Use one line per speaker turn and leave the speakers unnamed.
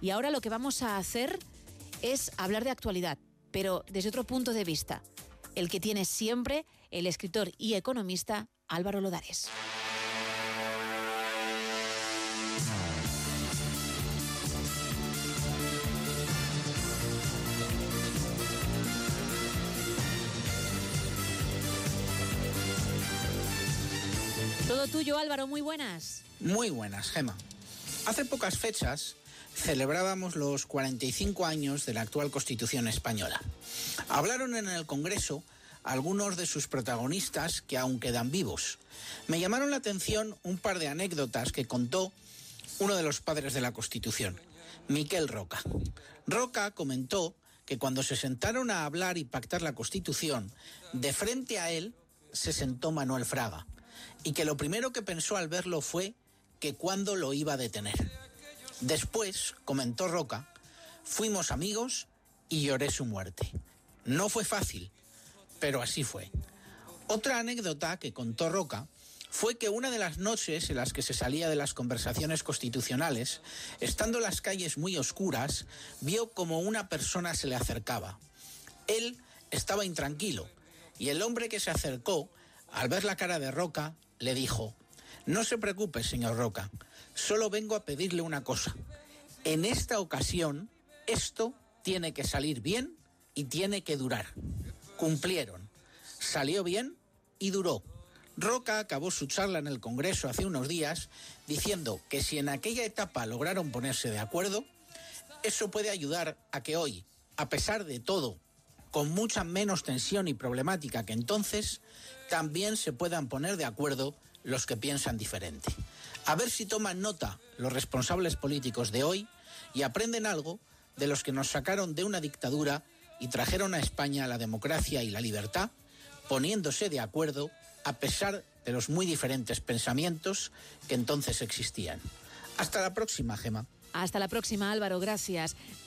Y ahora lo que vamos a hacer es hablar de actualidad, pero desde otro punto de vista, el que tiene siempre el escritor y economista Álvaro Lodares. Todo tuyo, Álvaro, muy buenas.
Muy buenas, Gema. Hace pocas fechas celebrábamos los 45 años de la actual Constitución española. Hablaron en el Congreso algunos de sus protagonistas que aún quedan vivos. Me llamaron la atención un par de anécdotas que contó uno de los padres de la Constitución, Miquel Roca. Roca comentó que cuando se sentaron a hablar y pactar la Constitución, de frente a él se sentó Manuel Fraga y que lo primero que pensó al verlo fue que cuándo lo iba a detener. Después, comentó Roca, fuimos amigos y lloré su muerte. No fue fácil, pero así fue. Otra anécdota que contó Roca fue que una de las noches en las que se salía de las conversaciones constitucionales, estando las calles muy oscuras, vio como una persona se le acercaba. Él estaba intranquilo y el hombre que se acercó, al ver la cara de Roca, le dijo, no se preocupe, señor Roca, solo vengo a pedirle una cosa. En esta ocasión, esto tiene que salir bien y tiene que durar. Cumplieron. Salió bien y duró. Roca acabó su charla en el Congreso hace unos días diciendo que si en aquella etapa lograron ponerse de acuerdo, eso puede ayudar a que hoy, a pesar de todo, con mucha menos tensión y problemática que entonces, también se puedan poner de acuerdo los que piensan diferente. A ver si toman nota los responsables políticos de hoy y aprenden algo de los que nos sacaron de una dictadura y trajeron a España la democracia y la libertad, poniéndose de acuerdo a pesar de los muy diferentes pensamientos que entonces existían. Hasta la próxima, Gema.
Hasta la próxima, Álvaro, gracias.